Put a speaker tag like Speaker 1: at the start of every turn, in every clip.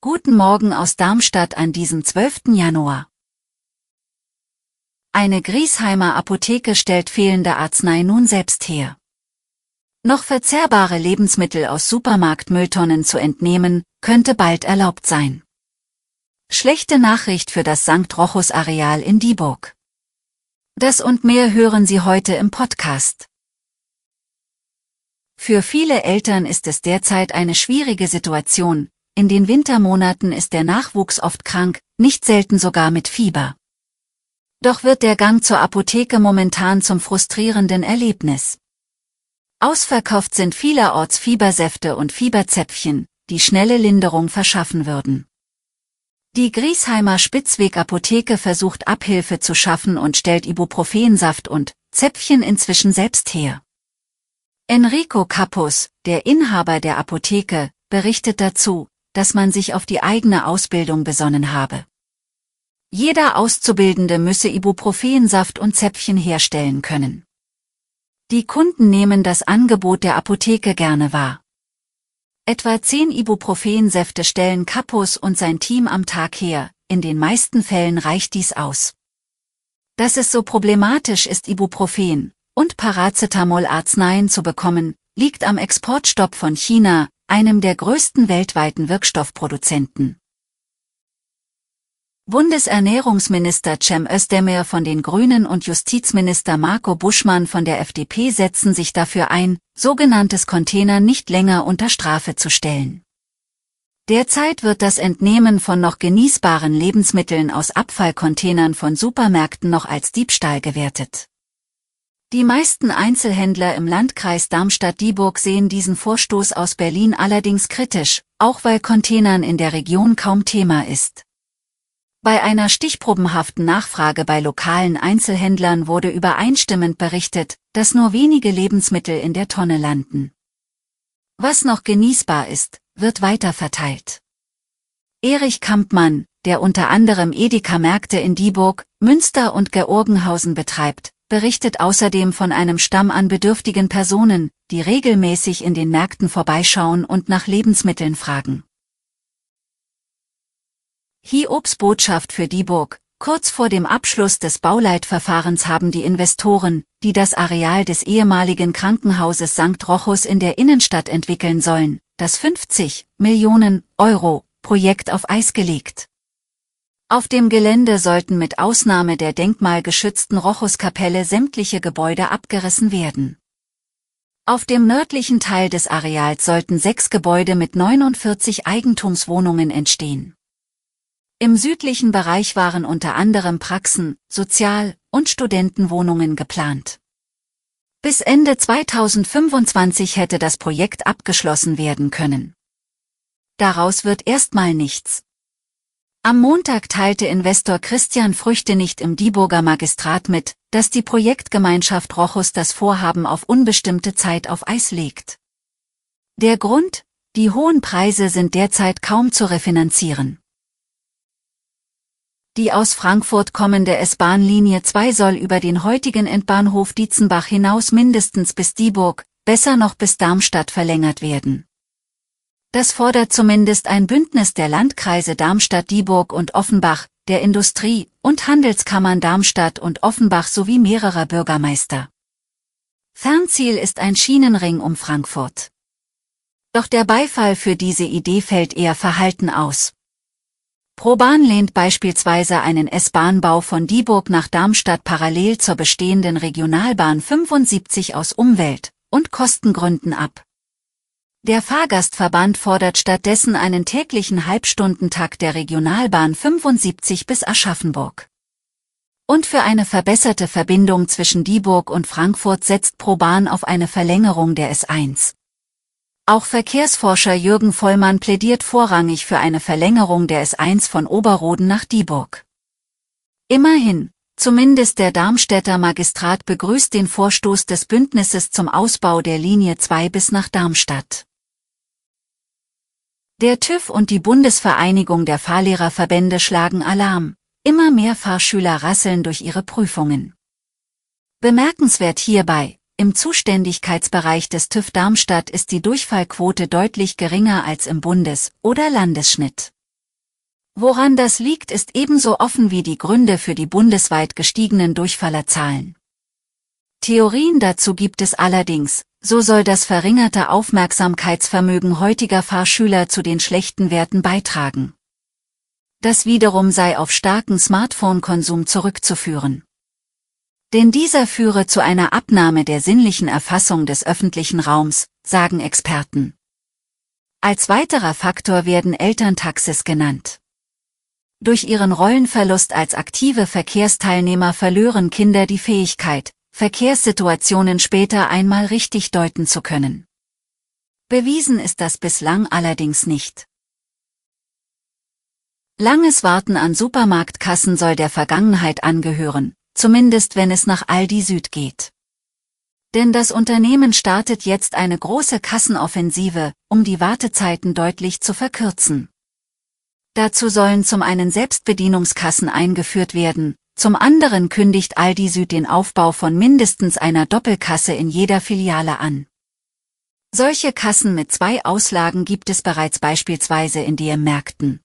Speaker 1: Guten Morgen aus Darmstadt an diesem 12. Januar. Eine Griesheimer Apotheke stellt fehlende Arznei nun selbst her. Noch verzehrbare Lebensmittel aus Supermarktmülltonnen zu entnehmen, könnte bald erlaubt sein. Schlechte Nachricht für das St. Rochus Areal in Dieburg. Das und mehr hören Sie heute im Podcast. Für viele Eltern ist es derzeit eine schwierige Situation. In den Wintermonaten ist der Nachwuchs oft krank, nicht selten sogar mit Fieber. Doch wird der Gang zur Apotheke momentan zum frustrierenden Erlebnis. Ausverkauft sind vielerorts Fiebersäfte und Fieberzäpfchen, die schnelle Linderung verschaffen würden. Die Griesheimer Spitzweg-Apotheke versucht Abhilfe zu schaffen und stellt Ibuprofensaft und Zäpfchen inzwischen selbst her. Enrico Capus, der Inhaber der Apotheke, berichtet dazu, dass man sich auf die eigene Ausbildung besonnen habe. Jeder Auszubildende müsse Ibuprofensaft und Zäpfchen herstellen können. Die Kunden nehmen das Angebot der Apotheke gerne wahr. Etwa zehn Ibuprofensäfte stellen Kapus und sein Team am Tag her, in den meisten Fällen reicht dies aus. Dass es so problematisch ist Ibuprofen und Paracetamol-Arzneien zu bekommen, liegt am Exportstopp von China, einem der größten weltweiten Wirkstoffproduzenten. Bundesernährungsminister Cem Özdemir von den Grünen und Justizminister Marco Buschmann von der FDP setzen sich dafür ein, sogenanntes Container nicht länger unter Strafe zu stellen. Derzeit wird das Entnehmen von noch genießbaren Lebensmitteln aus Abfallcontainern von Supermärkten noch als Diebstahl gewertet. Die meisten Einzelhändler im Landkreis Darmstadt-Dieburg sehen diesen Vorstoß aus Berlin allerdings kritisch, auch weil Containern in der Region kaum Thema ist. Bei einer stichprobenhaften Nachfrage bei lokalen Einzelhändlern wurde übereinstimmend berichtet, dass nur wenige Lebensmittel in der Tonne landen. Was noch genießbar ist, wird weiterverteilt. Erich Kampmann, der unter anderem Edeka-Märkte in Dieburg, Münster und Georgenhausen betreibt, berichtet außerdem von einem Stamm an bedürftigen Personen, die regelmäßig in den Märkten vorbeischauen und nach Lebensmitteln fragen. Hiobs Botschaft für Dieburg. Kurz vor dem Abschluss des Bauleitverfahrens haben die Investoren, die das Areal des ehemaligen Krankenhauses St. Rochus in der Innenstadt entwickeln sollen, das 50 Millionen Euro Projekt auf Eis gelegt. Auf dem Gelände sollten mit Ausnahme der denkmalgeschützten Rochuskapelle sämtliche Gebäude abgerissen werden. Auf dem nördlichen Teil des Areals sollten sechs Gebäude mit 49 Eigentumswohnungen entstehen. Im südlichen Bereich waren unter anderem Praxen, Sozial- und Studentenwohnungen geplant. Bis Ende 2025 hätte das Projekt abgeschlossen werden können. Daraus wird erstmal nichts. Am Montag teilte Investor Christian Früchte nicht im Dieburger Magistrat mit, dass die Projektgemeinschaft Rochus das Vorhaben auf unbestimmte Zeit auf Eis legt. Der Grund? Die hohen Preise sind derzeit kaum zu refinanzieren. Die aus Frankfurt kommende S-Bahn-Linie 2 soll über den heutigen Endbahnhof Dietzenbach hinaus mindestens bis Dieburg, besser noch bis Darmstadt verlängert werden. Das fordert zumindest ein Bündnis der Landkreise Darmstadt-Dieburg und Offenbach, der Industrie- und Handelskammern Darmstadt und Offenbach sowie mehrerer Bürgermeister. Fernziel ist ein Schienenring um Frankfurt. Doch der Beifall für diese Idee fällt eher verhalten aus. ProBahn lehnt beispielsweise einen S-Bahnbau von Dieburg nach Darmstadt parallel zur bestehenden Regionalbahn 75 aus Umwelt- und Kostengründen ab. Der Fahrgastverband fordert stattdessen einen täglichen Halbstundentakt der Regionalbahn 75 bis Aschaffenburg. Und für eine verbesserte Verbindung zwischen Dieburg und Frankfurt setzt ProBahn auf eine Verlängerung der S1. Auch Verkehrsforscher Jürgen Vollmann plädiert vorrangig für eine Verlängerung der S1 von Oberroden nach Dieburg. Immerhin, zumindest der Darmstädter Magistrat begrüßt den Vorstoß des Bündnisses zum Ausbau der Linie 2 bis nach Darmstadt. Der TÜV und die Bundesvereinigung der Fahrlehrerverbände schlagen Alarm. Immer mehr Fahrschüler rasseln durch ihre Prüfungen. Bemerkenswert hierbei, im Zuständigkeitsbereich des TÜV Darmstadt ist die Durchfallquote deutlich geringer als im Bundes- oder Landesschnitt. Woran das liegt, ist ebenso offen wie die Gründe für die bundesweit gestiegenen Durchfallerzahlen. Theorien dazu gibt es allerdings, so soll das verringerte Aufmerksamkeitsvermögen heutiger Fahrschüler zu den schlechten Werten beitragen. Das wiederum sei auf starken Smartphone-Konsum zurückzuführen denn dieser führe zu einer Abnahme der sinnlichen Erfassung des öffentlichen Raums, sagen Experten. Als weiterer Faktor werden Elterntaxis genannt. Durch ihren Rollenverlust als aktive Verkehrsteilnehmer verlören Kinder die Fähigkeit, Verkehrssituationen später einmal richtig deuten zu können. Bewiesen ist das bislang allerdings nicht. Langes Warten an Supermarktkassen soll der Vergangenheit angehören, zumindest wenn es nach Aldi Süd geht. Denn das Unternehmen startet jetzt eine große Kassenoffensive, um die Wartezeiten deutlich zu verkürzen. Dazu sollen zum einen Selbstbedienungskassen eingeführt werden, zum anderen kündigt Aldi Süd den Aufbau von mindestens einer Doppelkasse in jeder Filiale an. Solche Kassen mit zwei Auslagen gibt es bereits beispielsweise in DM-Märkten.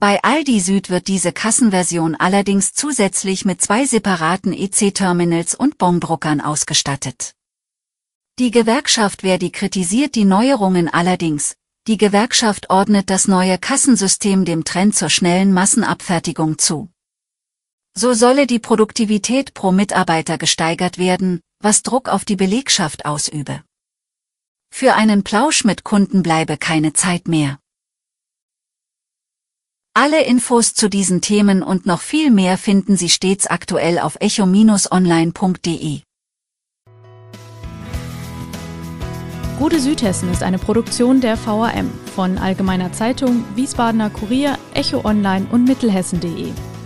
Speaker 1: Bei Aldi Süd wird diese Kassenversion allerdings zusätzlich mit zwei separaten EC-Terminals und Bondruckern ausgestattet. Die Gewerkschaft Verdi kritisiert die Neuerungen allerdings. Die Gewerkschaft ordnet das neue Kassensystem dem Trend zur schnellen Massenabfertigung zu. So solle die Produktivität pro Mitarbeiter gesteigert werden, was Druck auf die Belegschaft ausübe. Für einen Plausch mit Kunden bleibe keine Zeit mehr. Alle Infos zu diesen Themen und noch viel mehr finden Sie stets aktuell auf echo-online.de.
Speaker 2: Gute Südhessen ist eine Produktion der VAM von Allgemeiner Zeitung, Wiesbadener Kurier, Echo Online und Mittelhessen.de.